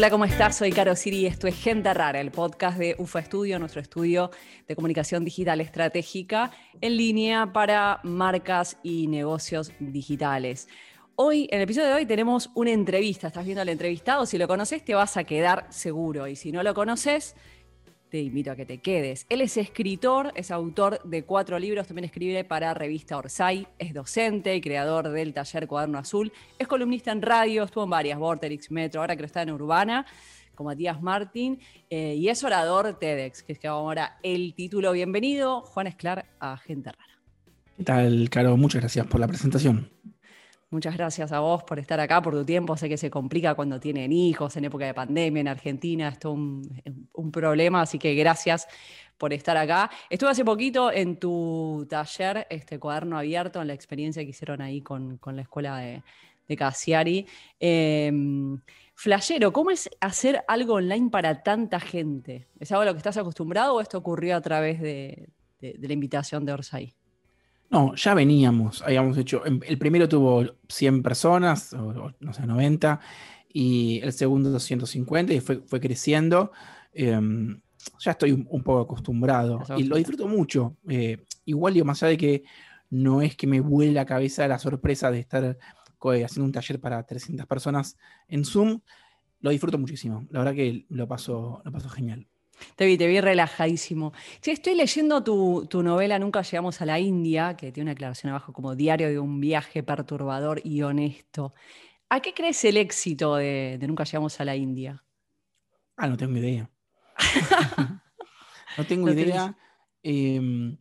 Hola, ¿cómo estás? Soy Caro Siri y esto es Gente Rara, el podcast de UFA Estudio, nuestro estudio de comunicación digital estratégica en línea para marcas y negocios digitales. Hoy, en el episodio de hoy, tenemos una entrevista. Estás viendo al entrevistado. Si lo conoces, te vas a quedar seguro. Y si no lo conoces, te invito a que te quedes. Él es escritor, es autor de cuatro libros, también escribe para revista Orsay, es docente y creador del taller Cuaderno Azul, es columnista en radio, estuvo en varias, Vorterix, Metro, ahora que está en Urbana, con Matías Martín, eh, y es orador TEDx, que es que ahora el título. Bienvenido, Juan Esclar, a Gente Rara. ¿Qué tal, Caro? Muchas gracias por la presentación. Muchas gracias a vos por estar acá, por tu tiempo. Sé que se complica cuando tienen hijos, en época de pandemia, en Argentina, es un, un problema, así que gracias por estar acá. Estuve hace poquito en tu taller, este cuaderno abierto, en la experiencia que hicieron ahí con, la escuela de, de Cassiari. Eh, Flashero, ¿cómo es hacer algo online para tanta gente? ¿Es algo a lo que estás acostumbrado o esto ocurrió a través de, la invitación de Orsay? No, ya veníamos, habíamos hecho, em, el primero tuvo 100 personas, o, no sé, 90, y el segundo 250, y fue, fue creciendo. Em, ya estoy un, poco acostumbrado y lo disfruto mucho. Eh, igual digo, más allá de que no es que me vuele la cabeza la sorpresa de estar haciendo un taller para 300 personas en Zoom, lo disfruto muchísimo. La verdad que lo paso, lo paso genial. Te vi, te vi relajadísimo. estoy leyendo tu, novela Nunca llegamos a la India, que tiene una aclaración abajo como diario de un viaje perturbador y honesto. ¿A qué crees el éxito de, Nunca llegamos a la India? Ah, no tengo idea. no tengo idea. Em,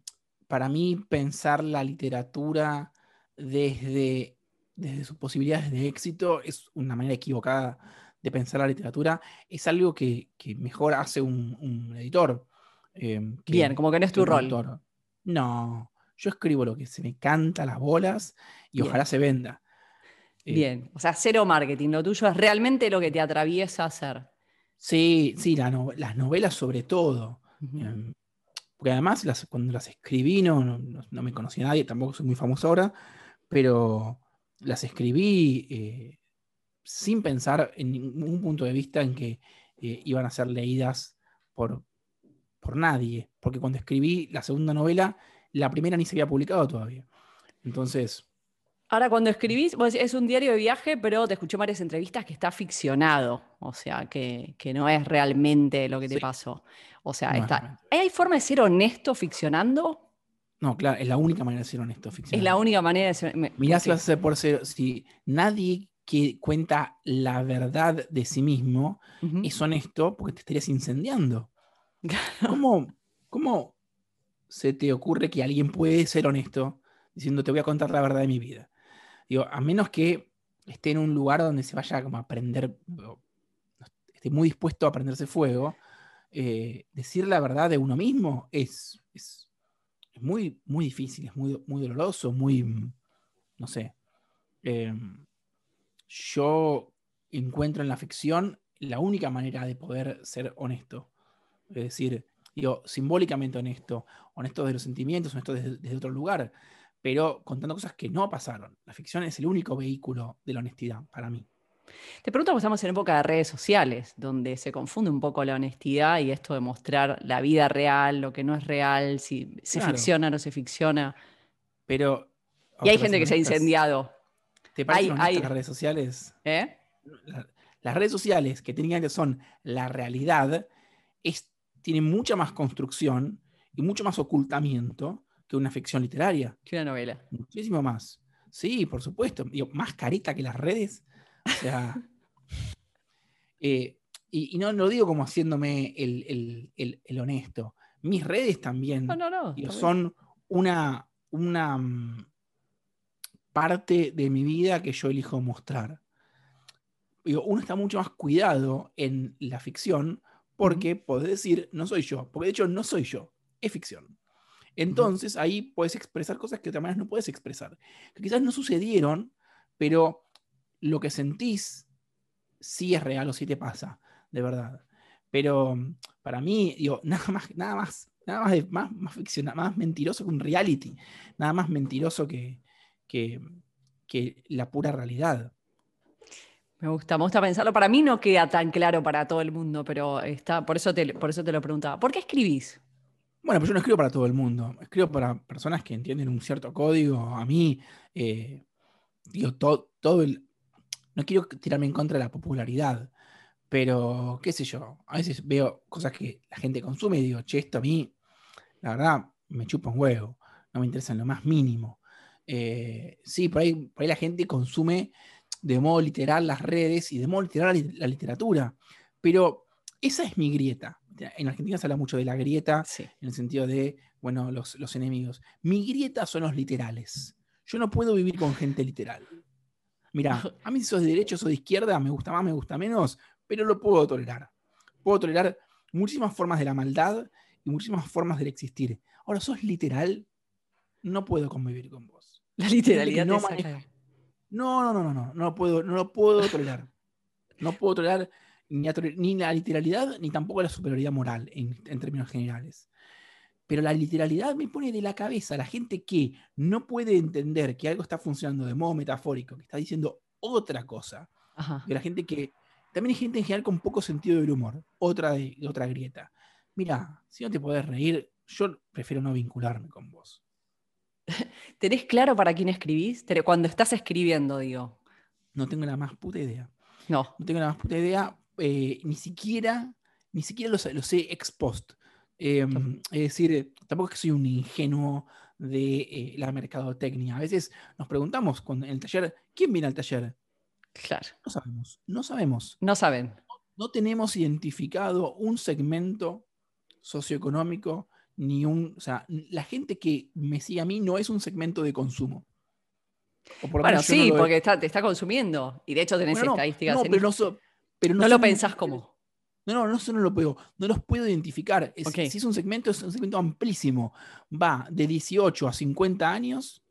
para mí, pensar la literatura desde, desde sus posibilidades de éxito es una manera equivocada de pensar la literatura, es algo que, mejor hace un, editor. Eh, Bien, como que no es tu rol. No, yo escribo lo que se me canta las bolas y ojalá se venda. Eh, Bien, o sea, cero marketing, lo tuyo es realmente lo que te atraviesa hacer. Sí, sí, las novelas sobre todo. Em, porque además cuando las escribí no, no, me conocía nadie, tampoco soy muy famoso ahora, pero las escribí eh, sin pensar en ningún punto de vista en que eh, iban a ser leídas por, por nadie, porque cuando escribí la segunda novela, la primera ni se había publicado todavía. Entonces... Ahora, cuando escribís, es un diario de viaje, pero te escuché varias entrevistas que está ficcionado, o sea, que, no es realmente lo que te pasó. O sea, está, ¿hay forma de ser honesto ficcionando? No, claro, es la única manera de ser honesto ficcionando. Es la única manera de ser. Mirá si vas a ser por ser. Si nadie que cuenta la verdad de sí mismo es honesto porque te estarías incendiando. ¿Cómo, ¿Cómo se te ocurre que alguien puede ser honesto diciendo te voy a contar la verdad de mi vida? Digo, a menos que esté en un lugar donde se vaya como a aprender, esté muy dispuesto a prenderse fuego, eh, decir la verdad de uno mismo es, es, muy, muy difícil, es muy, muy doloroso, muy, no sé. Em, yo encuentro en la ficción la única manera de poder ser honesto. Es decir, digo, simbólicamente honesto, honesto de los sentimientos, honesto desde, otro lugar, pero contando cosas que no pasaron. La ficción es el único vehículo de la honestidad para mí. Te pregunto, porque estamos en época de redes sociales, donde se confunde un poco la honestidad y esto de mostrar la vida real, lo que no es real, si se ficciona o no se ficciona. Pero. Y hay gente que se ha incendiado ¿Te parece hay, las redes sociales? ¿Eh? las redes sociales, que técnicamente son la realidad, tienen mucha más construcción y mucho más ocultamiento que una ficción literaria. Que una novela. Muchísimo más. Sí, por supuesto. más carita que las redes. O sea. Eh, y, no lo digo como haciéndome el, honesto. Mis redes también son una, una, mm, parte de mi vida que yo elijo mostrar. uno está mucho más cuidado en la ficción porque podés decir, no soy yo, porque de hecho no soy yo, es ficción. Entonces ahí puedes expresar cosas que de otra manera no puedes expresar, que quizás no sucedieron, pero lo que sentís sí es real o sí te pasa, de verdad. Pero para mí, digo, nada más, nada más, nada más, de, más, más, ficción, más mentiroso que un reality, nada más mentiroso que, que, la pura realidad. Me gusta, me gusta pensarlo. Para mí no queda tan claro para todo el mundo, pero está, por eso te, por eso te lo preguntaba. ¿Por qué escribís? Bueno, pues yo no escribo para todo el mundo. Escribo para personas que entienden un cierto código. A mí, eh, digo, todo, todo el. No quiero tirarme en contra de la popularidad, pero qué sé yo. A veces veo cosas que la gente consume y digo, che, esto a mí, la verdad, me chupa un huevo. No me interesa en lo más mínimo. Eh, sí, por ahí, por ahí la gente consume de modo literal las redes y de modo literal la literatura. Pero esa es mi grieta. En Argentina se habla mucho de la grieta, en el sentido de, bueno, los, enemigos. Mi grieta son los literales. Yo no puedo vivir con gente literal. Mira, a mí si sos de derecha o de izquierda, me gusta más, me gusta menos, pero lo puedo tolerar. Puedo tolerar muchísimas formas de la maldad y muchísimas formas del existir. Ahora, sos literal, no puedo convivir con vos. La literalidad no, no, no, no, no, no, no lo puedo, no lo puedo tolerar. No puedo tolerar ni, la literalidad ni tampoco la superioridad moral en, términos generales. Pero la literalidad me pone de la cabeza la gente que no puede entender que algo está funcionando de modo metafórico, que está diciendo otra cosa. De la gente que. También hay gente en general con poco sentido del humor. Otra, de, otra grieta. Mira, si no te podés reír, yo prefiero no vincularme con vos. ¿Tenés claro para quién escribís? Cuando estás escribiendo, digo. No tengo la más puta idea. No. No tengo la más puta idea. Eh, ni siquiera, ni siquiera lo, sé ex post. Em, es decir, tampoco es que soy un ingenuo de eh, la mercadotecnia. A veces nos preguntamos en el taller, ¿quién viene al taller? Claro. No sabemos, no sabemos. No saben. No, tenemos identificado un segmento socioeconómico, ni un. O sea, la gente que me sigue a mí no es un segmento de consumo. bueno, sí, porque te está consumiendo. Y de hecho tenés estadísticas. No, pero no, pero no, lo pensás como. No, no, no, no lo puedo, no los puedo identificar. Si es un segmento, es un segmento amplísimo. Va de 18 a 50 años.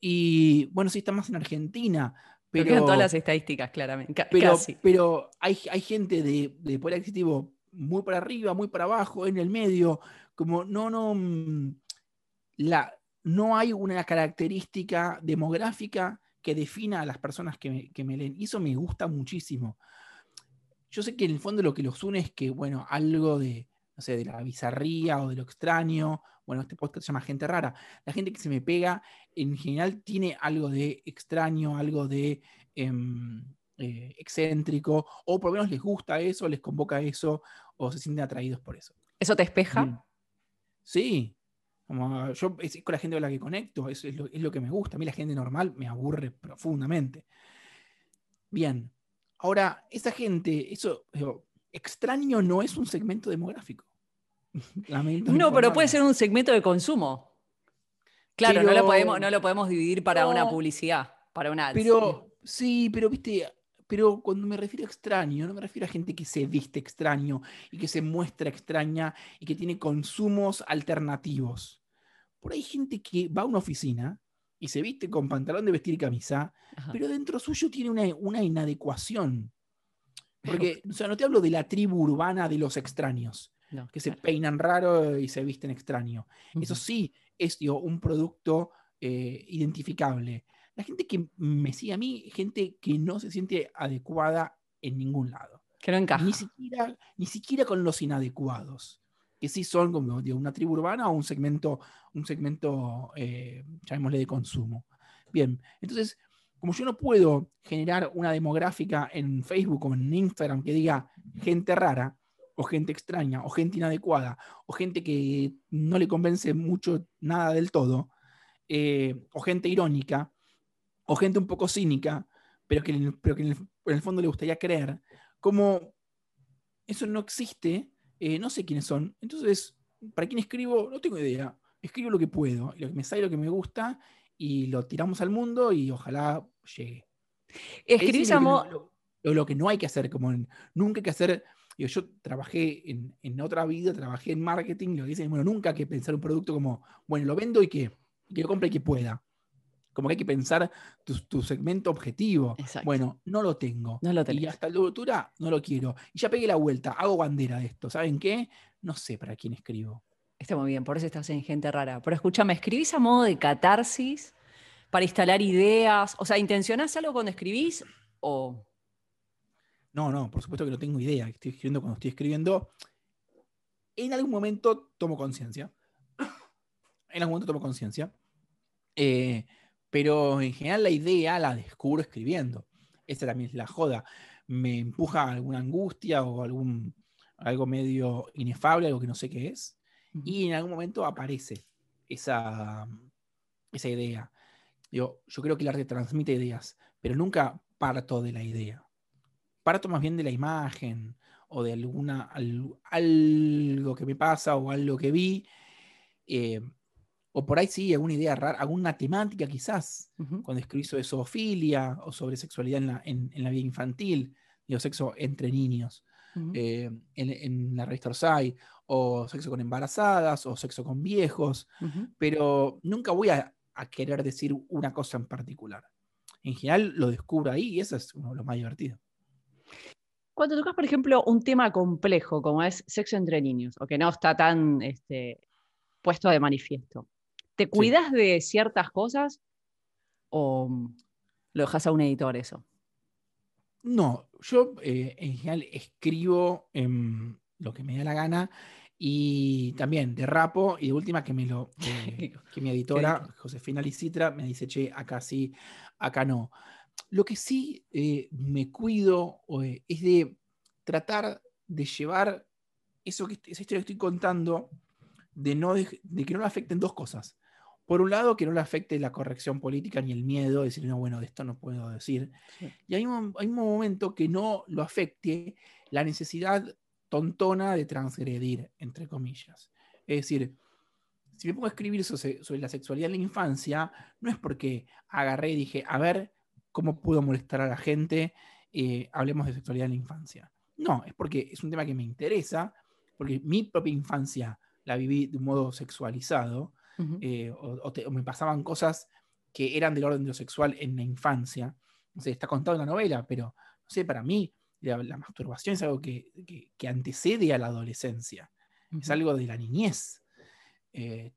Y bueno, sí está más en Argentina. Pero, todas las estadísticas, claramente. pero, pero hay, hay gente de, de poder adquisitivo muy para arriba, muy para abajo, en el medio. Como no, no. Mm, la, no hay una característica demográfica que defina a las personas que me, que me leen. Y eso me gusta muchísimo yo sé que en el fondo lo que los une es que, bueno, algo de, no sé, de la bizarría o de lo extraño, bueno, este podcast se llama Gente Rara, la gente que se me pega en general tiene algo de extraño, algo de em, eh, excéntrico, o por lo menos les gusta eso, les convoca eso, o se sienten atraídos por eso. ¿Eso te espeja? Sí. Como yo es con la gente con la que conecto, eso es lo, es lo que me gusta. A mí la gente normal me aburre profundamente. Bien, Ahora, esa gente, eso, extraño no es un segmento demográfico. no, pero puede ser un segmento de consumo. Claro, no, lo podemos, no lo podemos dividir para una publicidad, para una Pero, sí, pero viste, pero cuando me refiero a extraño, no me refiero a gente que se viste extraño y que se muestra extraña y que tiene consumos alternativos. Por ahí hay gente que va a una oficina y se viste con pantalón de vestir y camisa, pero dentro suyo tiene una, inadecuación. Porque, o sea, no te hablo de la tribu urbana de los extraños, que se peinan raro y se visten extraño. Eso sí es un producto eh, identificable. La gente que me sigue a mí, gente que no se siente adecuada en ningún lado. Que no encaja. Ni siquiera, ni siquiera con los inadecuados que sí son como una tribu urbana o un segmento, un segmento eh, llamémosle de consumo. Bien, entonces, como yo no puedo generar una demográfica en Facebook o en Instagram que diga gente rara, o gente extraña, o gente inadecuada, o gente que no le convence mucho nada del todo, eh, o gente irónica, o gente un poco cínica, pero que, pero que en, el, fondo le gustaría creer, como eso no existe, eh, no sé quiénes son. Entonces, ¿para quién escribo? No tengo idea. Escribo lo que puedo, lo que me sale, lo que me gusta, y lo tiramos al mundo y ojalá llegue. Escribís a lo, lo, que no hay que hacer, como nunca hay que hacer. Yo, trabajé en, otra vida, trabajé en marketing, lo que dicen, bueno, nunca hay que pensar un producto como, bueno, lo vendo y que, que lo compre y que pueda. Como que hay que pensar tu, segmento objetivo. Bueno, no lo tengo. No lo y hasta la altura no lo quiero. Y ya pegué la vuelta, hago bandera de esto. ¿Saben qué? No sé para quién escribo. Está muy bien, por eso estás en gente rara. Pero escúchame, ¿escribís a modo de catarsis para instalar ideas? O sea, ¿intencionás algo cuando escribís o, No, no, por supuesto que no tengo idea. Estoy escribiendo cuando estoy escribiendo. En algún momento tomo conciencia. en algún momento tomo conciencia. Eh, pero en general la idea la descubro escribiendo. Esa también es la joda. Me empuja alguna angustia o algún, algo medio inefable, algo que no sé qué es. Y en algún momento aparece esa, esa idea. yo creo que el arte transmite ideas, pero nunca parto de la idea. Parto más bien de la imagen o de alguna, algo que me pasa o algo que vi. Eh, o por ahí sí, alguna idea rara, alguna temática quizás, cuando escribí sobre zoofilia o sobre sexualidad en la, vida infantil, digo, sexo entre niños, eh, en, la revista Orsay, o sexo con embarazadas, o sexo con viejos, pero nunca voy a, querer decir una cosa en particular. En general lo descubro ahí y eso es lo más divertido. Cuando tocas, por ejemplo, un tema complejo como es sexo entre niños, o que no está tan este, puesto de manifiesto, ¿Te cuidas de ciertas cosas o lo dejas a un editor eso? No, yo eh, en general escribo lo que me da la gana y también derrapo y de última que me lo que mi editora Josefina Licitra me dice, che, acá sí, acá no. Lo que sí eh, me cuido eh, es de tratar de llevar eso que esa historia que estoy contando, de, no, de que no le afecten dos cosas por un lado, que no le afecte la corrección política ni el miedo, de decir, no, bueno, de esto no puedo decir. Y hay un, hay un momento que no lo afecte la necesidad tontona de transgredir, entre comillas. Es decir, si me pongo a escribir sobre, la sexualidad en la infancia, no es porque agarré y dije, a ver cómo puedo molestar a la gente, eh, hablemos de sexualidad en la infancia. No, es porque es un tema que me interesa, porque mi propia infancia la viví de un modo sexualizado, eh, o, me pasaban cosas que eran del orden de lo sexual en la infancia. No sé, está contado en la novela, pero no sé, para mí la, masturbación es algo que, antecede a la adolescencia, es algo de la niñez. Eh,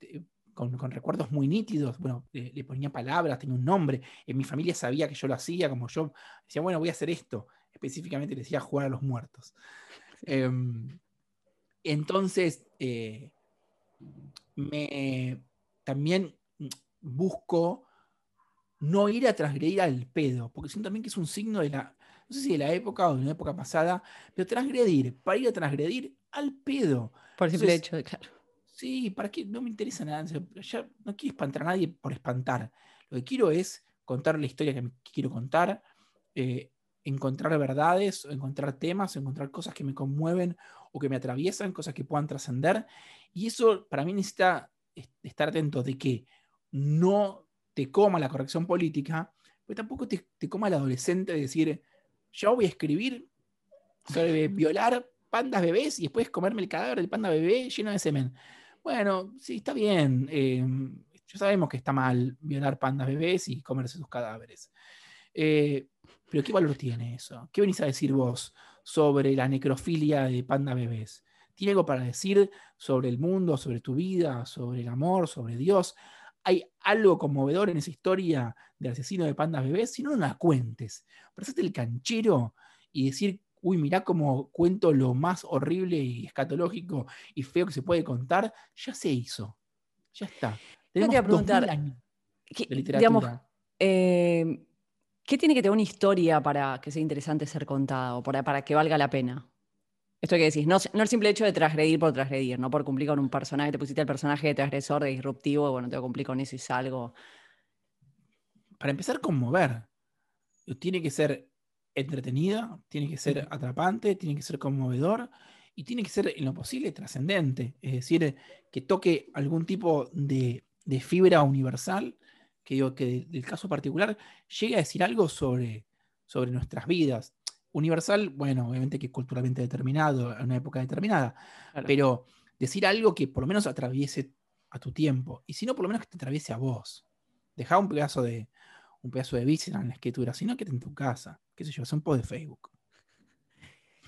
con, recuerdos muy nítidos, bueno, le, ponía palabras, tenía un nombre, en mi familia sabía que yo lo hacía, como yo decía, bueno, voy a hacer esto, específicamente le decía jugar a los muertos. Em, entonces, eh, me, también busco no ir a transgredir al pedo, porque siento también que es un signo de la, no sé si de la época o de una época pasada, pero transgredir, para ir a transgredir al pedo. Por simple hecho, claro. Sí, ¿para qué? No me interesa nada. Ya no quiero espantar a nadie por espantar. Lo que quiero es contar la historia que, quiero contar, eh, encontrar verdades, encontrar temas, encontrar cosas que me conmueven o que me atraviesan, cosas que puedan trascender. Y eso para mí necesita estar atento de que no te coma la corrección política, pero tampoco te, coma el adolescente de decir, yo voy a escribir sobre violar pandas bebés y después comerme el cadáver del panda bebé lleno de semen. Bueno, sí, está bien. Eh, ya sabemos que está mal violar pandas bebés y comerse sus cadáveres. Eh, pero ¿qué valor tiene eso? ¿Qué venís a decir vos sobre la necrofilia de panda bebés? tiene algo para decir sobre el mundo, sobre tu vida, sobre el amor, sobre Dios. Hay algo conmovedor en esa historia del asesino de pandas bebés, si no, no la cuentes. Pasaste el canchero y decir, uy, mirá cómo cuento lo más horrible y escatológico y feo que se puede contar, ya se hizo. Ya está. Tenemos preguntar, ¿qué, de literatura. Eh, ¿Qué tiene que tener una historia para que sea interesante ser contada o para que valga la pena? Esto que decís, no, no el simple hecho de transgredir por transgredir, no por cumplir con un personaje, te pusiste el personaje de transgresor, de disruptivo, bueno, te voy a cumplir con eso y salgo. Para empezar, conmover. Tiene que ser entretenida, tiene que ser atrapante, tiene que ser conmovedor y tiene que ser en lo posible trascendente. Es decir, que toque algún tipo de, fibra universal, que digo que del caso particular llegue a decir algo sobre, sobre nuestras vidas universal, bueno, obviamente que culturalmente determinado, en una época determinada, pero decir algo que por lo menos atraviese a tu tiempo, y si no, por lo menos que te atraviese a vos. Deja un pedazo de un pedazo de víscera en la escritura, sino que en tu casa, qué sé yo, hace un post de Facebook.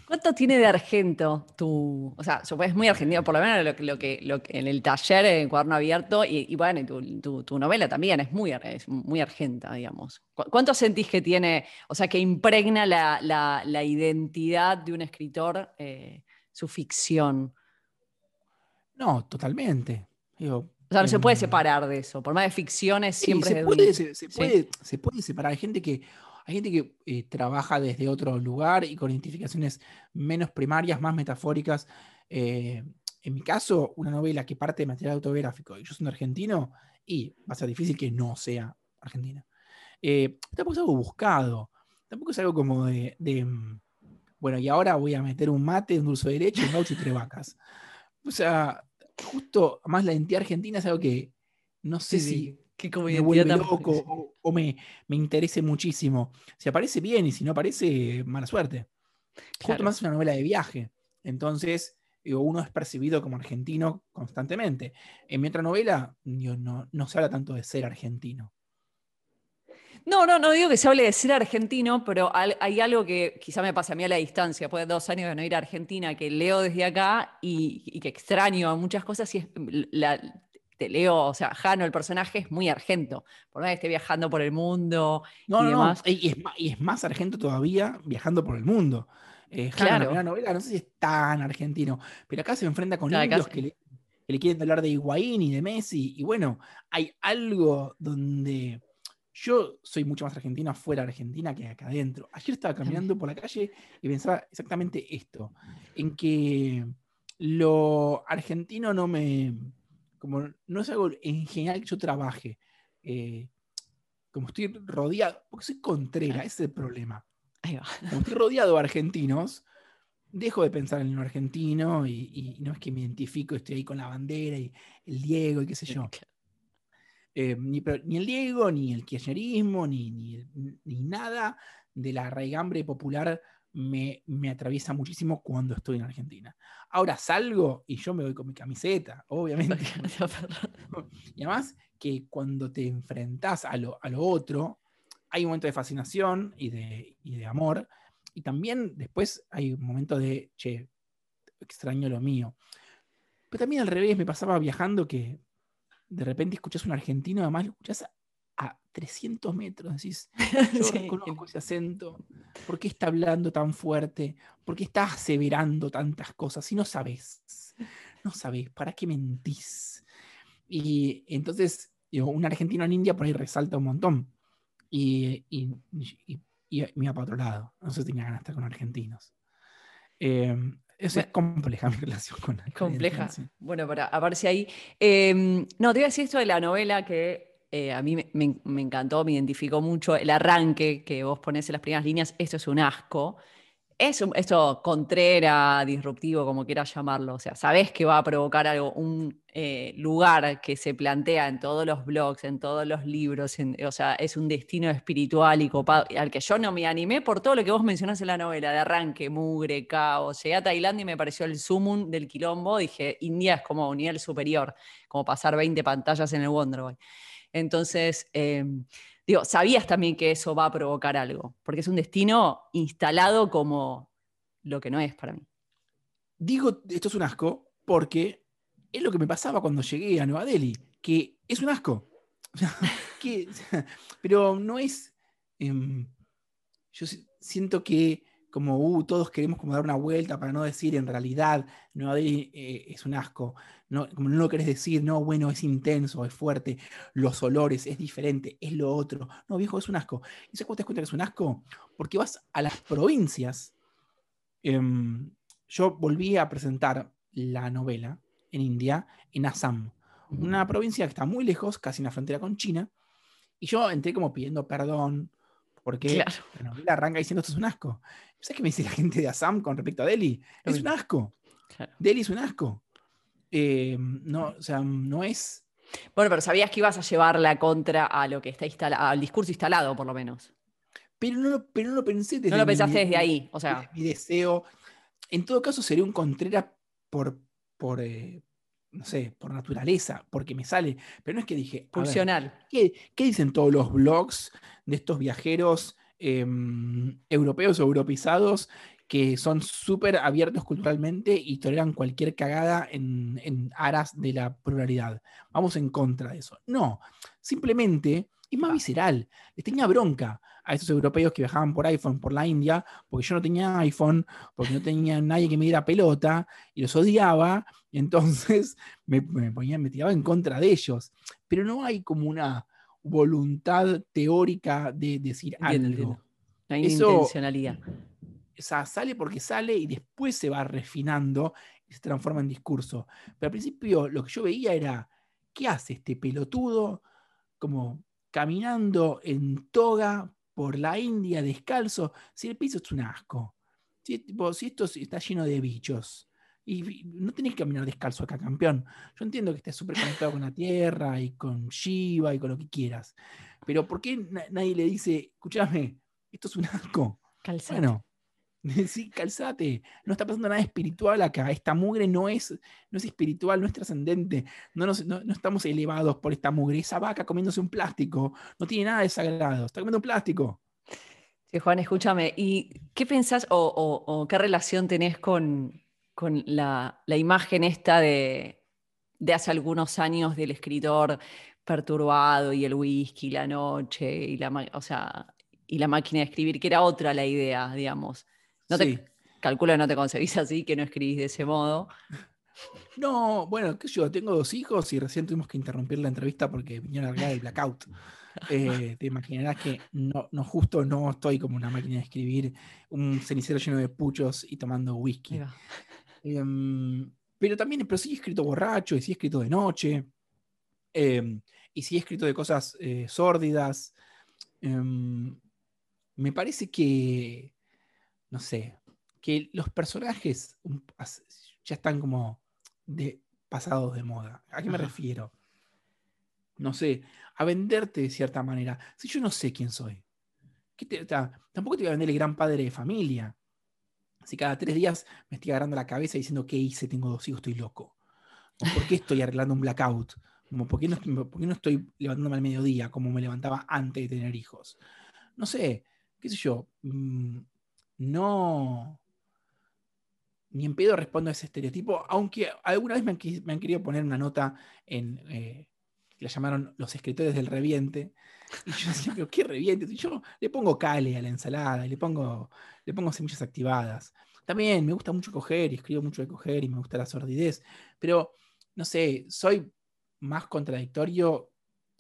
¿Cuánto tiene de argento tu, o sea, es muy argentino, por lo menos lo, que, lo que en el taller, en cuaderno abierto, y, bueno, tu, novela también es muy, muy argenta, digamos. ¿Cuánto sentís que tiene, o sea, que impregna la, identidad de un escritor eh, su ficción? No, totalmente. o sea, no se puede em, separar de eso, por más de ficciones siempre... se, puede, se, puede, se puede separar, hay gente que hay gente que eh, trabaja desde otro lugar y con identificaciones menos primarias, más metafóricas. Eh, en mi caso, una novela que parte de material autobiográfico y yo soy argentino, y va a ser difícil que no sea argentina. Eh, tampoco es algo buscado, tampoco es algo como de, mm, bueno, y ahora voy a meter un mate, un dulce de leche, un gaucho y tres vacas. O sea, justo, además la identidad argentina es algo que no sé si que como me vuelve loco o, me, me, interese muchísimo. Si aparece bien y si no aparece, mala suerte. Justo más es una novela de viaje. Entonces, uno es percibido como argentino constantemente. En mi otra novela, no, no se habla tanto de ser argentino. No, no, no digo que se hable de ser argentino, pero hay algo que quizá me pasa a mí a la distancia, después de dos años de no ir a Argentina, que leo desde acá y, y que extraño muchas cosas, y es la, te leo, o sea, Jano, el personaje es muy argento, por más que esté viajando por el mundo no, y demás. Y, es más, argento todavía viajando por el mundo. Eh, Jano, la novela, no sé si es tan argentino, pero acá se enfrenta con indios que le, quieren hablar de Higuaín y de Messi, y bueno, hay algo donde yo soy mucho más argentino afuera de Argentina que acá adentro. Ayer estaba caminando por la calle y pensaba exactamente esto, en que lo argentino no me, como no es algo en general que yo trabaje. Eh, como estoy rodeado, porque soy contrera, ese es el problema. Como estoy rodeado de argentinos, dejo de pensar en lo argentino y, no es que me identifico, estoy ahí con la bandera y el Diego y qué sé yo. Eh, ni, el Diego, ni el kirchnerismo, ni, ni, ni, nada de la raigambre popular me, me, atraviesa muchísimo cuando estoy en Argentina. Ahora salgo y yo me voy con mi camiseta, obviamente. y además que cuando te enfrentas a lo, a lo otro, hay un momento de fascinación y de, y de amor, y también después hay un momento de, che, extraño lo mío. Pero también al revés, me pasaba viajando que de repente escuchas un argentino, además lo escuchas a 300 metros. Decís, yo reconozco ese acento. ¿Por qué está hablando tan fuerte? ¿Por qué está aseverando tantas cosas? Si no sabes, no sabes, ¿para qué mentís? Y entonces, digo, un argentino en India por ahí resalta un montón. Y, y, y, y me para otro lado. No sé tenía ganas de estar con argentinos. Eh, eso es compleja mi relación con Compleja. Bueno, para, a ver si ahí. Em, no, te voy a decir esto de la novela que eh, a mí me, encantó, me identificó mucho el arranque que vos ponés en las primeras líneas, esto es un asco. Es esto contrera, disruptivo, como quieras llamarlo. O sea, sabés que va a provocar algo, un eh, lugar que se plantea en todos los blogs, en todos los libros. o sea, es un destino espiritual y copado, al que yo no me animé por todo lo que vos mencionás en la novela, de arranque, mugre, caos. Llegué a Tailandia y me pareció el sumum del quilombo. Dije, India es como un nivel superior, como pasar 20 pantallas en el Wonderboy. Entonces, em, digo, sabías también que eso va a provocar algo, porque es un destino instalado como lo que no es para mí. Digo, esto es un asco, porque es lo que me pasaba cuando llegué a Nueva Delhi, que es un asco. pero no es... Em, yo siento que como uh, todos queremos como dar una vuelta para no decir en realidad Nueva Delhi eh, es un asco, no, como no lo querés decir, no, bueno, es intenso, es fuerte, los olores, es diferente, es lo otro. No, viejo, es un asco. ¿Y sabes cuándo te das cuenta que es un asco? Porque vas a las provincias. Em, yo volví a presentar la novela en India, en Assam, una provincia que está muy lejos, casi en la frontera con China, y yo entré como pidiendo perdón, porque la novela arranca diciendo esto es un asco. ¿Sabes qué me dice la gente de Assam con respecto a Delhi? Es un asco. Delhi es un asco. Eh, no, o sea, no es. Bueno, pero sabías que ibas a llevar la contra a lo que está instalado, al discurso instalado, por lo menos. Pero no, pero no lo pensé desde No lo pensaste desde ahí. O sea. Mi deseo. En todo caso, sería un Contreras por, por eh, no sé, por naturaleza, porque me sale. Pero no es que dije. Funcional. ¿qué, ¿qué, dicen todos los blogs de estos viajeros em, europeos o europeizados que son súper abiertos culturalmente y toleran cualquier cagada en, en, aras de la pluralidad. Vamos en contra de eso. No, simplemente es más visceral. Les tenía bronca a esos europeos que viajaban por iPhone por la India, porque yo no tenía iPhone, porque no tenía nadie que me diera pelota, y los odiaba, y entonces me, me, ponía, me tiraba en contra de ellos. Pero no hay como una voluntad teórica de decir algo. No hay intencionalidad o sea, sale porque sale y después se va refinando y se transforma en discurso. Pero al principio lo que yo veía era, ¿qué hace este pelotudo como caminando en toga por la India descalzo? Si el piso es un asco, si, si esto está lleno de bichos. Y no tenés que caminar descalzo acá, campeón. Yo entiendo que estés súper conectado con la tierra y con Shiva y con lo que quieras. Pero ¿por qué nadie le dice, escúchame, esto es un asco? Calzado. Bueno, Sí, calzate. No está pasando nada espiritual acá. Esta mugre no es, no es espiritual, no es trascendente. No, no, estamos elevados por esta mugre. Esa vaca comiéndose un plástico. No tiene nada de sagrado. Está comiendo un plástico. Sí, Juan, escúchame. ¿Y qué pensás o, qué relación tenés con, la, imagen esta de, hace algunos años del escritor perturbado y el whisky, la noche y la, o y la máquina de escribir, que era otra la idea, digamos. No te, calculo que no te concebís así, que no escribís de ese modo. No, bueno, qué sé yo, tengo dos hijos y recién tuvimos que interrumpir la entrevista porque vinieron a hablar del blackout. Eh, te imaginarás que no, no, justo no estoy como una máquina de escribir, un cenicero lleno de puchos y tomando whisky. Em, pero también, pero sí he escrito borracho y sí he escrito de noche. Em, y sí he escrito de cosas eh, sórdidas. Em, me parece que no sé, que los personajes ya están como de, pasados de moda. ¿A qué me refiero? No sé, a venderte de cierta manera. Si yo no sé quién soy, tampoco te voy a vender el gran padre de familia. Si cada tres días me estoy agarrando la cabeza diciendo qué hice, tengo dos hijos, estoy loco. ¿Por qué estoy arreglando un blackout? Como, ¿por, qué no, ¿Por qué no estoy levantándome al mediodía como me levantaba antes de tener hijos? No sé, qué sé yo. Mm, no, ni en pedo respondo a ese estereotipo, aunque alguna vez me han, querido poner una nota en, eh, que la llamaron los escritores del reviente, y yo decía, pero qué reviente, y yo le pongo cale a la ensalada, y le pongo, le pongo semillas activadas. También me gusta mucho coger, y escribo mucho de coger, y me gusta la sordidez, pero no sé, soy más contradictorio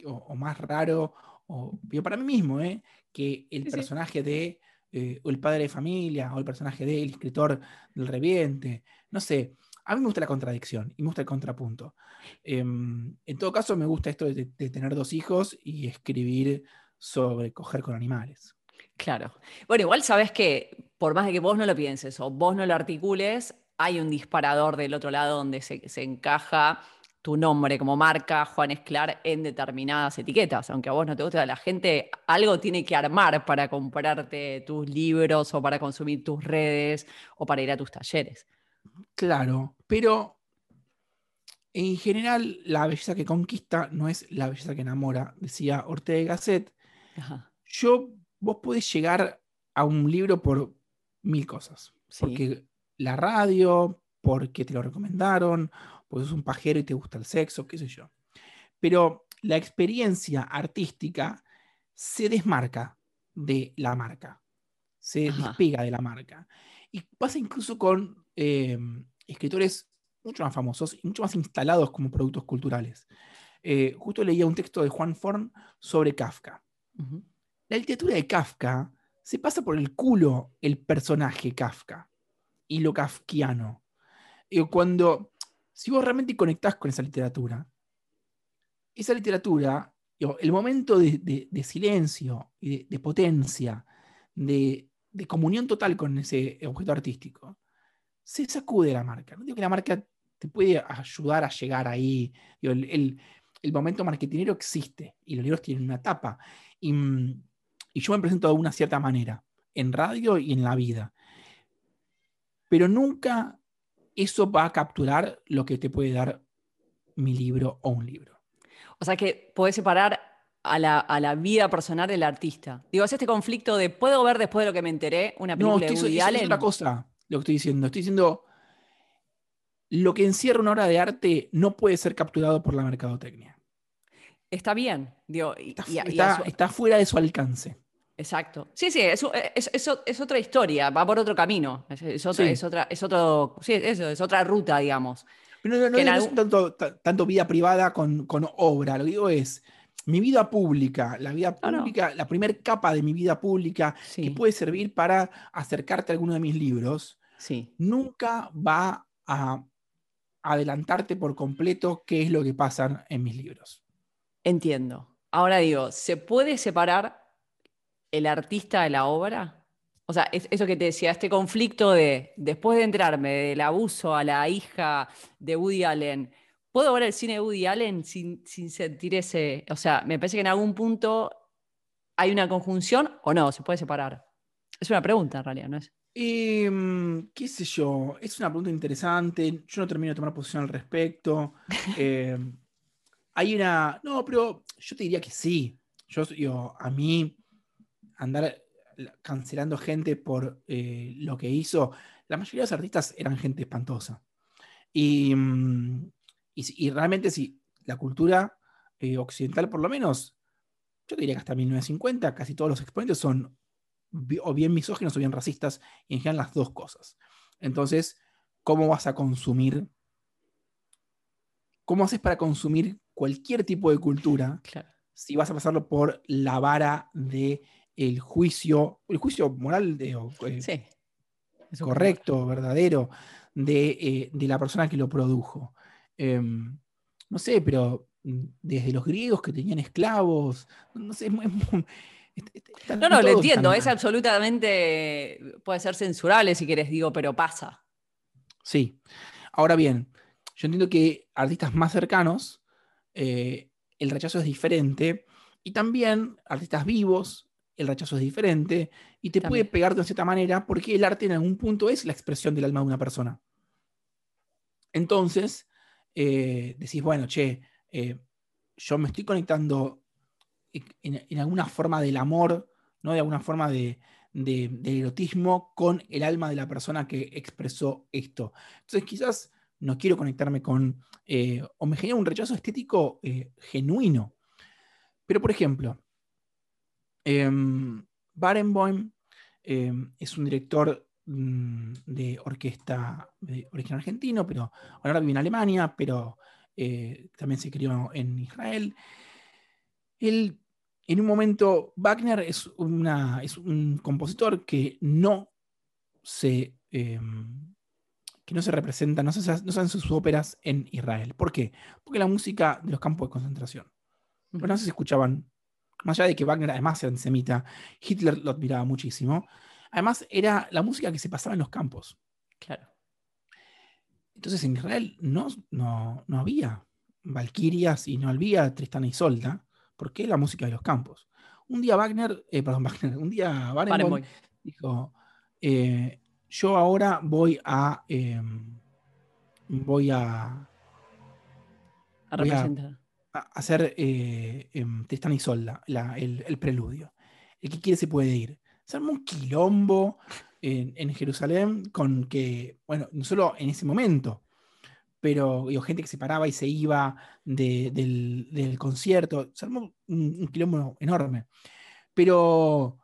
o, más raro, o, para mí mismo, ¿eh? que el personaje de eh, o el padre de familia, o el personaje de el escritor del reviente. No sé, a mí me gusta la contradicción y me gusta el contrapunto. Em, en todo caso, me gusta esto de, tener dos hijos y escribir sobre coger con animales. Claro. Bueno, igual sabes que por más de que vos no lo pienses o vos no lo articules, hay un disparador del otro lado donde se, se encaja tu nombre como marca, Juan Esclar, en determinadas etiquetas. Aunque a vos no te guste, la gente algo tiene que armar para comprarte tus libros o para consumir tus redes o para ir a tus talleres. Claro, pero en general la belleza que conquista no es la belleza que enamora, decía Ortega Gasset. Yo, vos podés llegar a un libro por mil cosas. Porque la radio, porque te lo recomendaron, porque sos un pajero y te gusta el sexo, qué sé yo. Pero la experiencia artística se desmarca de la marca, se despega de la marca. Y pasa incluso con eh, escritores mucho más famosos y mucho más instalados como productos culturales. Eh, justo leía un texto de Juan Forn sobre Kafka. La literatura de Kafka se pasa por el culo el personaje Kafka y lo kafkiano. Y cuando si vos realmente conectás con esa literatura, esa literatura, el momento de, silencio y de, potencia, de, comunión total con ese objeto artístico, se sacude la marca. No digo que la marca te puede ayudar a llegar ahí. el, momento marketinero existe y los libros tienen una tapa. Y, y, yo me presento de una cierta manera, en radio y en la vida. Pero nunca eso va a capturar lo que te puede dar mi libro o un libro. O sea que puedes separar a la, vida personal del artista. Digo, es este conflicto de, ¿puedo ver después de lo que me enteré una película no, de Woody Es otra cosa lo que estoy diciendo. Estoy diciendo, lo que encierra una obra de arte no puede ser capturado por la mercadotecnia. Está bien. Digo, está, fuera de su alcance. Exacto. Sí, sí, es, es, otra historia, va por otro camino. Es, otra, es otra, es otro, sí, eso, es otra ruta, digamos. no, no, es tanto, tanto, vida privada con, con, obra, lo que digo es mi vida pública, la vida pública, la primera capa de mi vida pública que puede servir para acercarte a alguno de mis libros, sí. nunca va a adelantarte por completo qué es lo que pasa en mis libros. Entiendo. Ahora digo, ¿se puede separar el artista de la obra? O sea, eso que te decía, este conflicto de, después de entrarme del abuso a la hija de Woody Allen, ¿Puedo ver el cine de Woody Allen sin, sentir ese... O sea, me parece que en algún punto hay una conjunción o no, se puede separar. Es una pregunta en realidad, ¿no es? Em, ¿Qué sé yo? Es una pregunta interesante. Yo no termino de tomar posición al respecto. Em, hay una. No, pero yo te diría que sí. Yo, yo a mí, andar cancelando gente por eh, lo que hizo. La mayoría de los artistas eran gente espantosa. Y, mm, y, realmente si la cultura eh, occidental, por lo menos, yo diría que hasta 1950, casi todos los exponentes son o bien misóginos o bien racistas, y en general las dos cosas. Entonces, ¿cómo vas a consumir? ¿Cómo haces para consumir cualquier tipo de cultura si vas a pasarlo por la vara de el juicio, el juicio moral de, eh, correcto, verdadero, de, eh, de, la persona que lo produjo? Em, no sé, pero desde los griegos que tenían esclavos, no sé, no, no, lo entiendo, es absolutamente, puede ser censurable si quieres, digo, pero pasa. Sí. Ahora bien, yo entiendo que artistas más cercanos, eh, el rechazo es diferente, y también artistas vivos, el rechazo es diferente, y te puede pegar de cierta manera porque el arte en algún punto es la expresión del alma de una persona. Entonces, eh, decís, bueno, che, eh, yo me estoy conectando en, alguna forma del amor, ¿no? de alguna forma de, erotismo con el alma de la persona que expresó esto. Entonces quizás no quiero conectarme con, eh, o me genera un rechazo estético genuino. Pero por ejemplo, em, Barenboim em, es un director Mm, de orquesta de origen argentino, pero ahora vive en Alemania, pero eh, también se crió en Israel. Él, en un momento, Wagner es, una, es un compositor que no se, em, que no se representa, no se, no hacen sus óperas en Israel. ¿Por qué? Porque la música de los campos de concentración. Pero no se escuchaban, más allá de que Wagner además era antisemita, Hitler lo admiraba muchísimo Además, era la música que se pasaba en los campos. Claro. Entonces en Israel no, no, había Valquirias y no había Tristana y Solda, porque la música de los campos. Un día Wagner, eh, perdón, Wagner, un día Barenboim dijo, eh, yo ahora voy a, em, voy a, a representar. A, hacer eh, em, Tristana y Solda, el, el, preludio. El que quiere se puede ir se armó un quilombo en, Jerusalén con que, bueno, no solo en ese momento, pero digo, gente que se paraba y se iba del, concierto, se armó un, quilombo enorme. Pero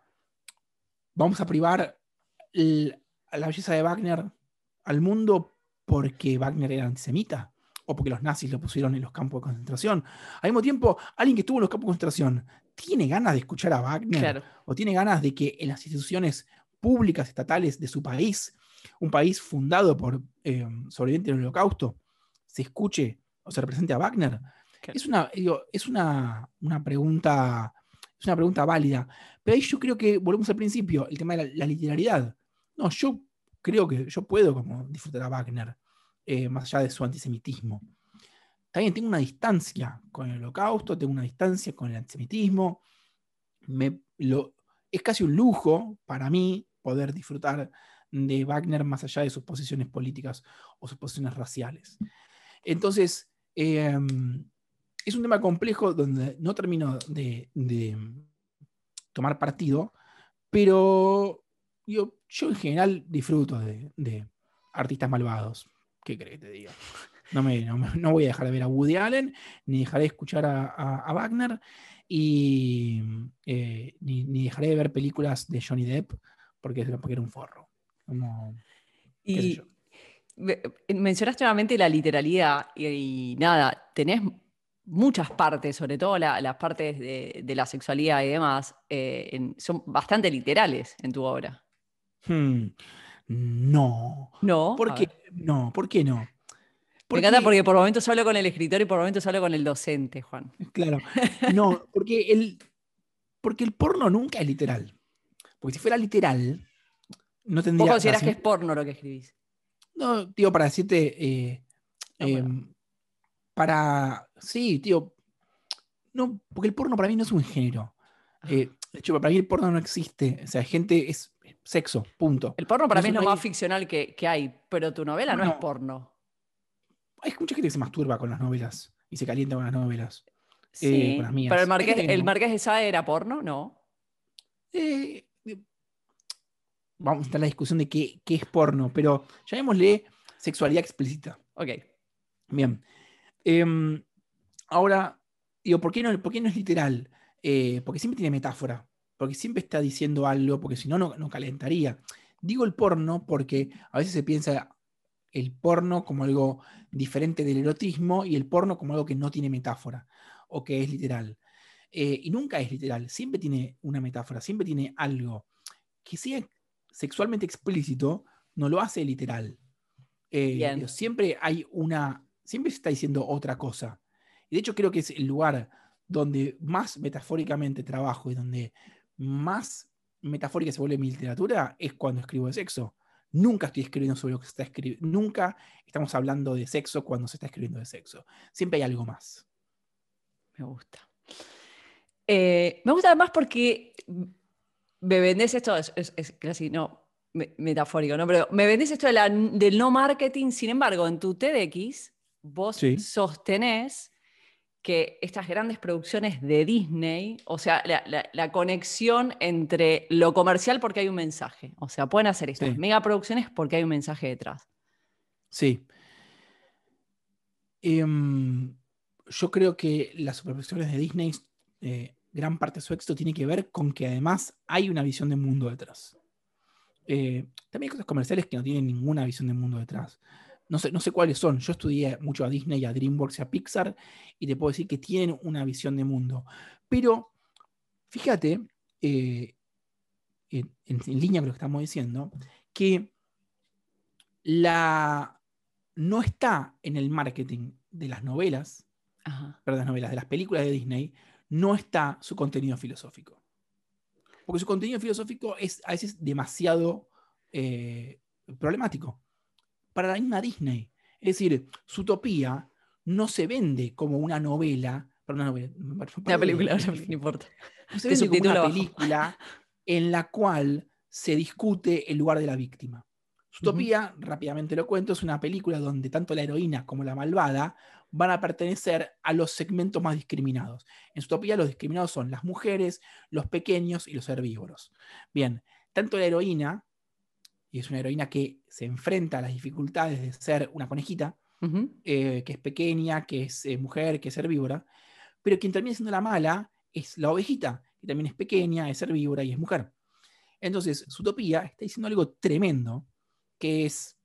vamos a privar la belleza de Wagner al mundo porque Wagner era antisemita o porque los nazis lo pusieron en los campos de concentración. Al mismo tiempo, alguien que estuvo en los campos de concentración tiene ganas de escuchar a Wagner o tiene ganas de que en las instituciones públicas estatales de su país, un país fundado por eh, sobrevivientes del holocausto, se escuche o se represente a Wagner. Es, una, es una, pregunta es una pregunta válida. Pero ahí yo creo que, volvemos al principio, el tema de la, literalidad. No, yo creo que yo puedo como disfrutar a Wagner, eh, más allá de su antisemitismo también tengo una distancia con el holocausto, tengo una distancia con el antisemitismo. es casi un lujo para mí poder disfrutar de Wagner más allá de sus posiciones políticas o sus posiciones raciales. Entonces, em, es un tema complejo donde no termino de, tomar partido, pero yo, yo en general disfruto de, artistas malvados. ¿Qué crees que te diga? No, me, no, voy a dejar de ver a Woody Allen, ni dejaré de escuchar a, Wagner, y eh, ni, dejaré de ver películas de Johnny Depp porque, porque era un forro. y mencionaste nuevamente la literalidad y, nada, tenés muchas partes, sobre todo las partes de, la sexualidad y demás, eh, son bastante literales en tu obra. Hmm. No. No. ¿Por qué? No, ¿por qué no? Me encanta porque por momentos hablo con el escritor y por momentos hablo con el docente, Juan. Claro. No, porque el, porque el porno nunca es literal. Porque si fuera literal, no tendría. ¿Vos considerás que es porno lo que escribís? No, tío, para decirte. Eh, ah, em, para. Sí, tío. No, porque el porno para mí no es un género. Eh, de hecho, para mí el porno no existe. O sea, gente es sexo, punto. El porno para mí es lo más ficcional que, hay, pero tu novela no, es porno. Hay mucha gente que se masturba con las novelas y se calienta con las novelas. Sí, eh, Pero el Marqués, el Marqués de Sade era porno, ¿no? Eh, vamos a estar en la discusión de qué, es porno, pero llamémosle sexualidad explícita. Ok. Bien. Em, ahora, digo, ¿por qué no, por qué no es literal? Eh, porque siempre tiene metáfora, porque siempre está diciendo algo, porque si no, no calentaría. Digo el porno porque a veces se piensa el porno como algo diferente del erotismo y el porno como algo que no tiene metáfora o que es literal. Eh, y nunca es literal, siempre tiene una metáfora, siempre tiene algo que sea sexualmente explícito, no lo hace literal. Eh, siempre hay una, siempre se está diciendo otra cosa. Y de hecho creo que es el lugar donde más metafóricamente trabajo y donde más metafórica se vuelve mi literatura es cuando escribo de sexo. Nunca estoy escribiendo sobre lo que se está escribiendo. Nunca estamos hablando de sexo cuando se está escribiendo de sexo. Siempre hay algo más. Me gusta. Eh, me gusta además porque me vendés esto, es, casi no metafórico, ¿no? Pero me vendés esto del no marketing, sin embargo, en tu TEDx vos sostenés que estas grandes producciones de Disney, o sea, la, conexión entre lo comercial porque hay un mensaje, o sea, pueden hacer estas megaproducciones porque hay un mensaje detrás. Sí. Em, yo creo que las superproducciones de Disney, eh, gran parte de su éxito tiene que ver con que además hay una visión de mundo detrás. Eh, también hay cosas comerciales que no tienen ninguna visión de mundo detrás no sé, no sé cuáles son. Yo estudié mucho a Disney, a DreamWorks y a Pixar y te puedo decir que tienen una visión de mundo. Pero fíjate, eh, en, línea con lo que estamos diciendo, que la, no está en el marketing de las novelas, perdón, las novelas, de las películas de Disney, no está su contenido filosófico. Porque su contenido filosófico es a veces demasiado eh, problemático para la misma Disney. Es decir, utopía no se vende como una novela, una novela, una película, no importa. No se vende como una película en la cual se discute el lugar de la víctima. Utopía, rápidamente lo cuento, es una película donde tanto la heroína como la malvada van a pertenecer a los segmentos más discriminados. En Utopía los discriminados son las mujeres, los pequeños y los herbívoros. Bien, tanto la heroína y es una heroína que se enfrenta a las dificultades de ser una conejita, eh, que es pequeña, que es eh, mujer, que es herbívora, pero quien termina siendo la mala es la ovejita, que también es pequeña, es herbívora y es mujer. Entonces, su utopía está diciendo algo tremendo, que es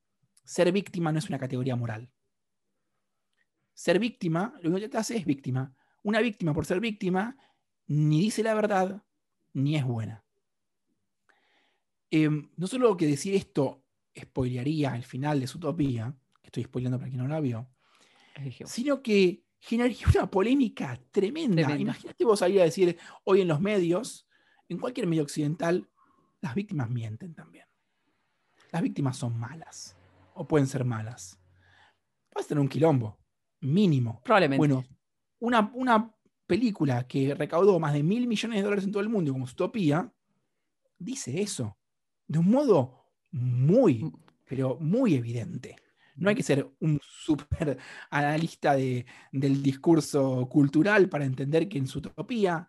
ser víctima no es una categoría moral. Ser víctima, lo único que te hace es víctima. Una víctima por ser víctima ni dice la verdad, ni es buena. Em, no solo que decir esto spoilearía el final de su utopía, que estoy spoileando para quien no la vio, sino que generaría una polémica tremenda. Imagínate vos salir a decir hoy en los medios, en cualquier medio occidental, las víctimas mienten también. Las víctimas son malas, o pueden ser malas. Vas a tener un quilombo, mínimo. Probablemente. Bueno, una, una película que recaudó más de mil millones de dólares en todo el mundo, como Utopía, dice eso de un modo muy, mm. pero muy evidente. No hay que ser un súper analista de, del discurso cultural para entender que en su utopía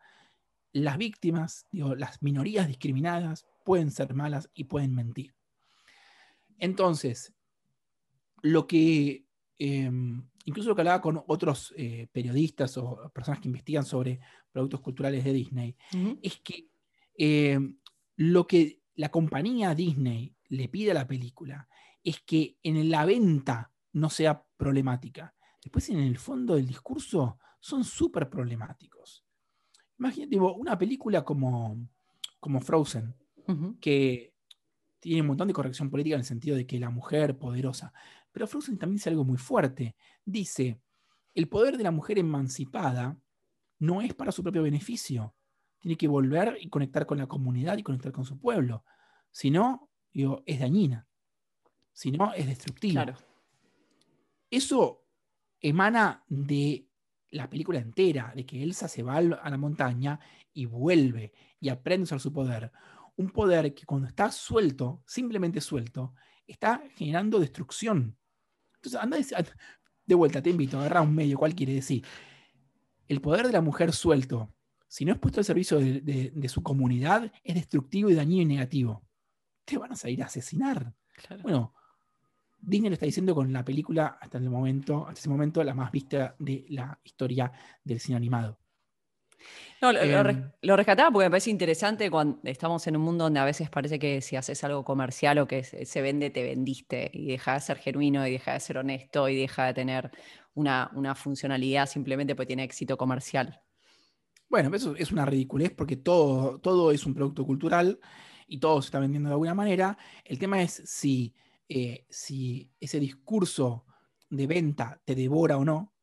las víctimas, digo, las minorías discriminadas pueden ser malas y pueden mentir. Entonces, lo que, em, incluso lo que hablaba con otros eh, periodistas o personas que investigan sobre productos culturales de Disney, es que em, lo que la compañía Disney le pide a la película es que en la venta no sea problemática. Después, en el fondo del discurso, son súper problemáticos. Imagínate una película como, como Frozen, que tiene un montón de corrección política en el sentido de que la mujer poderosa. Pero Frozen también dice algo muy fuerte. Dice, el poder de la mujer emancipada no es para su propio beneficio. Tiene que volver y conectar con la comunidad y conectar con su pueblo. Si no, es dañina. Si no, es destructiva. Claro. Eso emana de la película entera, de que Elsa se va a la montaña y vuelve y aprende a usar su poder un poder que cuando está suelto, simplemente suelto, está generando destrucción. Entonces, anda de vuelta, te invito, a agarrar un medio, ¿cuál quiere decir? El poder de la mujer suelto, si no es puesto al servicio de, su comunidad, es destructivo y dañino y negativo. Te van a salir a asesinar. Bueno, Disney lo está diciendo con la película hasta el momento, hasta ese momento, la más vista de la historia del cine animado. No, lo, rescataba porque me parece interesante cuando estamos en un mundo donde a veces parece que si haces algo comercial o que se, vende, te vendiste y deja de ser genuino y deja de ser honesto y deja de tener una, funcionalidad simplemente porque tiene éxito comercial. Bueno, eso es una ridiculez porque todo, todo es un producto cultural y todo se está vendiendo de alguna manera. El tema es si, eh, si ese discurso de venta te devora o no,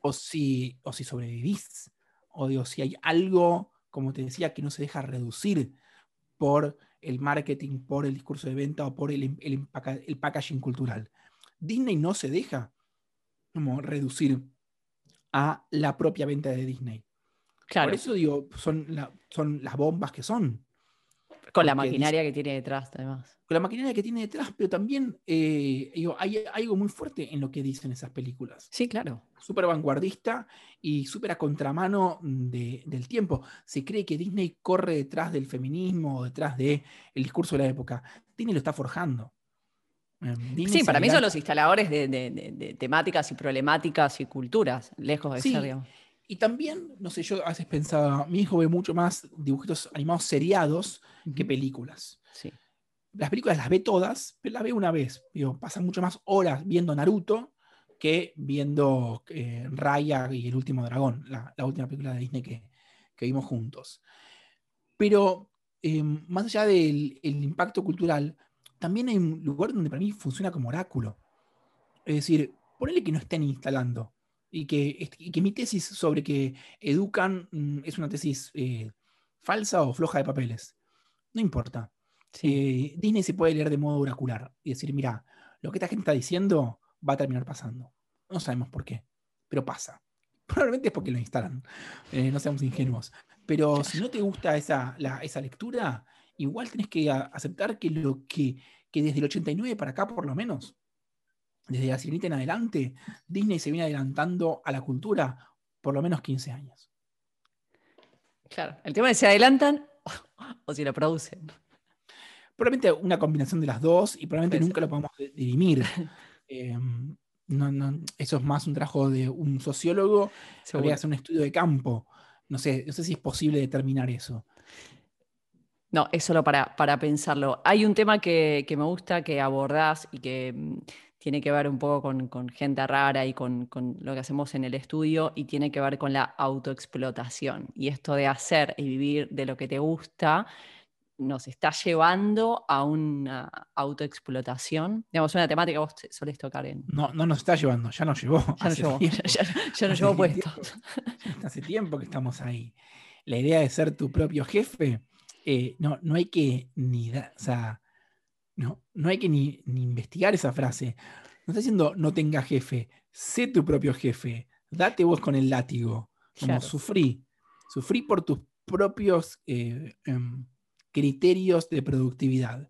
o, si, o si sobrevivís o digo, si hay algo, como te decía, que no se deja reducir por el marketing, por el discurso de venta o por el, el, packaging cultural. Disney no se deja como reducir a la propia venta de Disney. Por eso digo, son, son las bombas que son. Con la maquinaria que tiene detrás, además. Con la maquinaria que tiene detrás, pero también eh, hay, algo muy fuerte en lo que dicen esas películas. Sí, claro. Súper vanguardista y súper a contramano del tiempo. Se cree que Disney corre detrás del feminismo detrás del discurso de la época. Disney lo está forjando. Em, sí, para mí son los instaladores de, temáticas y problemáticas y culturas, lejos de ser, y también, no sé, yo a veces pensaba, mi hijo ve mucho más dibujitos animados seriados que películas. Sí. Las películas las ve todas, pero las ve una vez. Digo, pasan mucho más horas viendo Naruto que viendo eh, Raya y el último dragón, la, última película de Disney que, vimos juntos. Pero em, más allá del impacto cultural, también hay un lugar donde para mí funciona como oráculo. Es decir, ponele que no estén instalando y que, que mi tesis sobre que educan mm, es una tesis eh, falsa o floja de papeles. No importa. Eh, Disney se puede leer de modo oracular y decir, mira, lo que esta gente está diciendo va a terminar pasando. No sabemos por qué, pero pasa. Probablemente es porque lo instalan, eh, no seamos ingenuos. Pero si no te gusta esa, esa lectura, igual tenés que aceptar que lo que, que desde el 89 para acá por lo menos, desde la sirenita en adelante, Disney se viene adelantando a la cultura por lo menos 15 años. Claro, el tema es si adelantan o si lo producen. Probablemente una combinación de las dos y probablemente nunca lo podamos dirimir. Em, eso es más un trabajo de un sociólogo, se a hacer un estudio de campo. No sé, no sé si es posible determinar eso. No, es solo para, para pensarlo. Hay un tema que, que me gusta que abordás y que mm, tiene que ver un poco con, gente rara y con, lo que hacemos en el estudio y tiene que ver con la autoexplotación. Y esto de hacer y vivir de lo que te gusta nos está llevando a una autoexplotación. Digamos, una temática que vos solés tocar en... No, no nos está llevando, ya nos llevó. Ya nos llevó, ya, nos llevó puesto. Hace tiempo que estamos ahí. La idea de ser tu propio jefe, eh, no, no hay que ni... dar, o sea, no, no hay que ni, investigar esa frase. No está diciendo no tenga jefe, sé tu propio jefe, date vos con el látigo, como sufrí, sufrí por tus propios eh, em, criterios de productividad.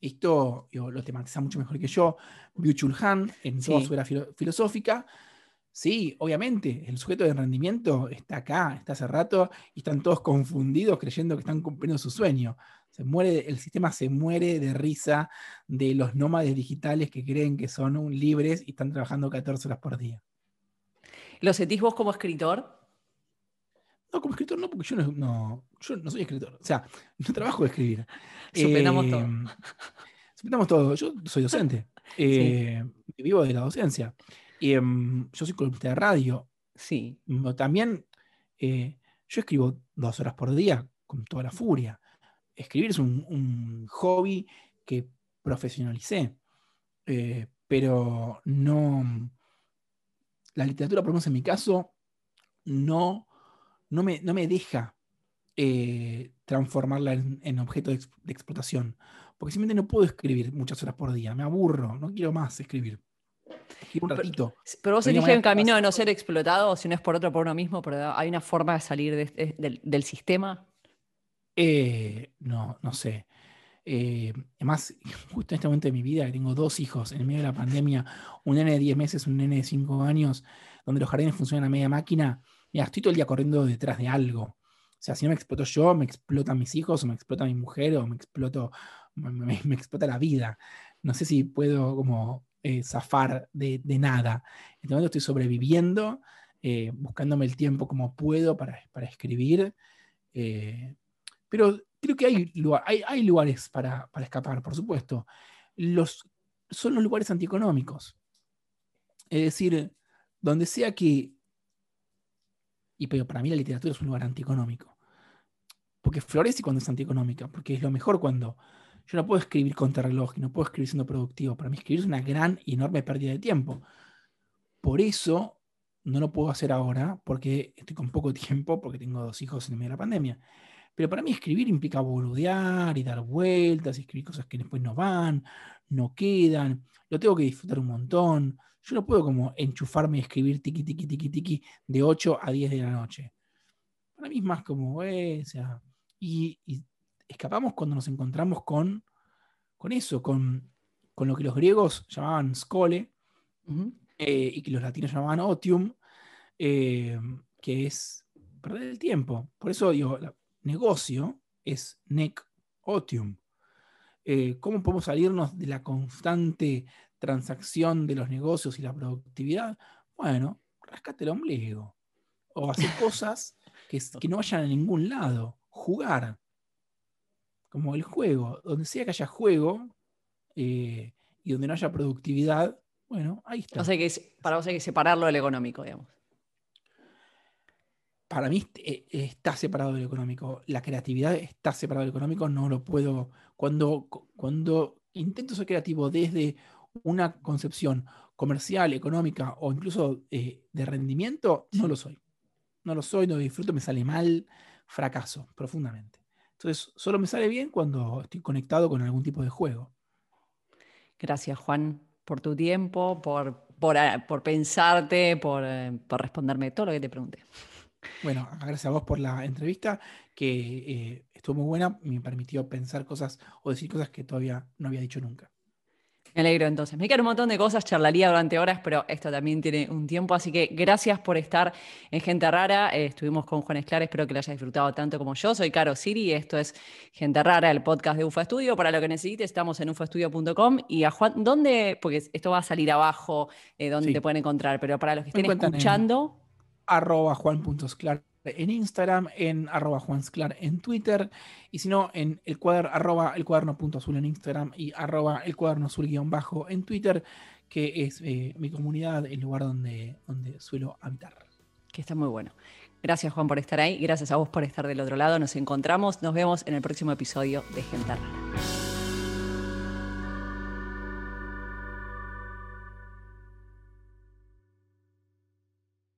esto lo tematiza mucho mejor que yo. Byung-Chul Han, en toda su era filosófica. Sí, obviamente, el sujeto de rendimiento está acá, está hace rato, y están todos confundidos creyendo que están cumpliendo su sueño. Se muere, el sistema se muere de risa de los nómades digitales que creen que son libres y están trabajando 14 horas por día. ¿Lo sentís vos como escritor? No, como escritor no, porque yo no, yo no soy escritor. O sea, no trabajo de escribir. Suspendamos todo. Em, suspendamos todo. Yo soy docente. Eh, vivo de la docencia. Y, em, yo soy columnista de radio. Sí. También eh, yo escribo dos horas por día con toda la furia. Escribir es un, hobby que profesionalicé. Eh, pero no. La literatura, por lo menos en mi caso, no no me, no me deja eh, transformarla en, objeto de, explotación. Porque simplemente no puedo escribir muchas horas por día. Me aburro, no quiero más escribir. un ratito. Pero, vos eliges un camino de no ser explotado, si no es por otro, por uno mismo, pero hay una forma de salir del, sistema. Eh, no, no sé. Eh, además, justo en este momento de mi vida, tengo dos hijos en medio de la pandemia, un nene de 10 meses, un nene de 5 años, donde los jardines funcionan a media máquina, mira, estoy todo el día corriendo detrás de algo. O sea, si no me exploto yo, me explotan mis hijos, o me explota mi mujer, o me exploto, me, explota la vida. No sé si puedo como eh, zafar de, nada. En este momento estoy sobreviviendo, eh, buscándome el tiempo como puedo para, escribir. Eh, pero creo que hay, hay, lugares para, para, escapar, por supuesto. Los, son los lugares antieconómicos. Es decir, donde sea que y pero para mí la literatura es un lugar antieconómico. Porque florece cuando es antieconómica, porque es lo mejor cuando yo no puedo escribir reloj y no puedo escribir siendo productivo. Para mí escribir es una gran y enorme pérdida de tiempo. Por eso no lo puedo hacer ahora, porque estoy con poco tiempo, porque tengo dos hijos en medio de la pandemia. Pero para mí escribir implica boludear y dar vueltas, y escribir cosas que después no van, no quedan, lo tengo que disfrutar un montón. Yo no puedo como enchufarme y escribir tiki, tiki, tiki, tiki de 8 a 10 de la noche. Para mí es más como, eh, o sea, y, escapamos cuando nos encontramos con, con eso, con, lo que los griegos llamaban skole eh, y que los latinos llamaban otium, eh, que es perder el tiempo. Por eso digo, negocio es nec otium. ¿Cómo podemos salirnos de la constante transacción de los negocios y la productividad, bueno, rascate el ombligo. O hacer cosas que, que no vayan a ningún lado. Jugar. Como el juego. Donde sea que haya juego eh, y donde no haya productividad, bueno, ahí está. O sea que para vos hay que separarlo del económico, digamos. Para mí eh, está separado del económico. La creatividad está separada del económico. No lo puedo. Cuando, cuando intento ser creativo desde una concepción comercial, económica o incluso eh, de rendimiento, no lo soy. No lo soy, no lo disfruto, me sale mal, fracaso profundamente. Entonces, solo me sale bien cuando estoy conectado con algún tipo de juego. Gracias, Juan, por tu tiempo, por, por, eh, pensarte, por, eh, por, responderme todo lo que te pregunté. Bueno, gracias a vos por la entrevista, que estuvo muy buena, me permitió pensar cosas o decir cosas que todavía no había dicho nunca. Me alegro entonces. Me quedan un montón de cosas, charlaría durante horas, pero esto también tiene un tiempo, así que gracias por estar en Gente Rara. Eh, estuvimos con Juan Esclar, espero que lo hayas disfrutado tanto como yo. Soy Caro Siri, esto es Gente Rara, el podcast de UFA Estudio. Para lo que necesites, estamos en ufaestudio.com. Y a Juan, ¿dónde? Porque esto va a salir abajo, eh, ¿dónde te pueden encontrar? Pero para los que estén escuchando. Arroba juan.esclar en Instagram, en arroba juansclar en Twitter, y si no, en el cuaderno, arroba el cuaderno punto azul en Instagram y arroba el cuaderno azul guion bajo en Twitter, que es eh, mi comunidad, el lugar donde, donde suelo habitar. Que está muy bueno. Gracias Juan por estar ahí, gracias a vos por estar del otro lado. Nos encontramos, nos vemos en el próximo episodio de Gente Rara.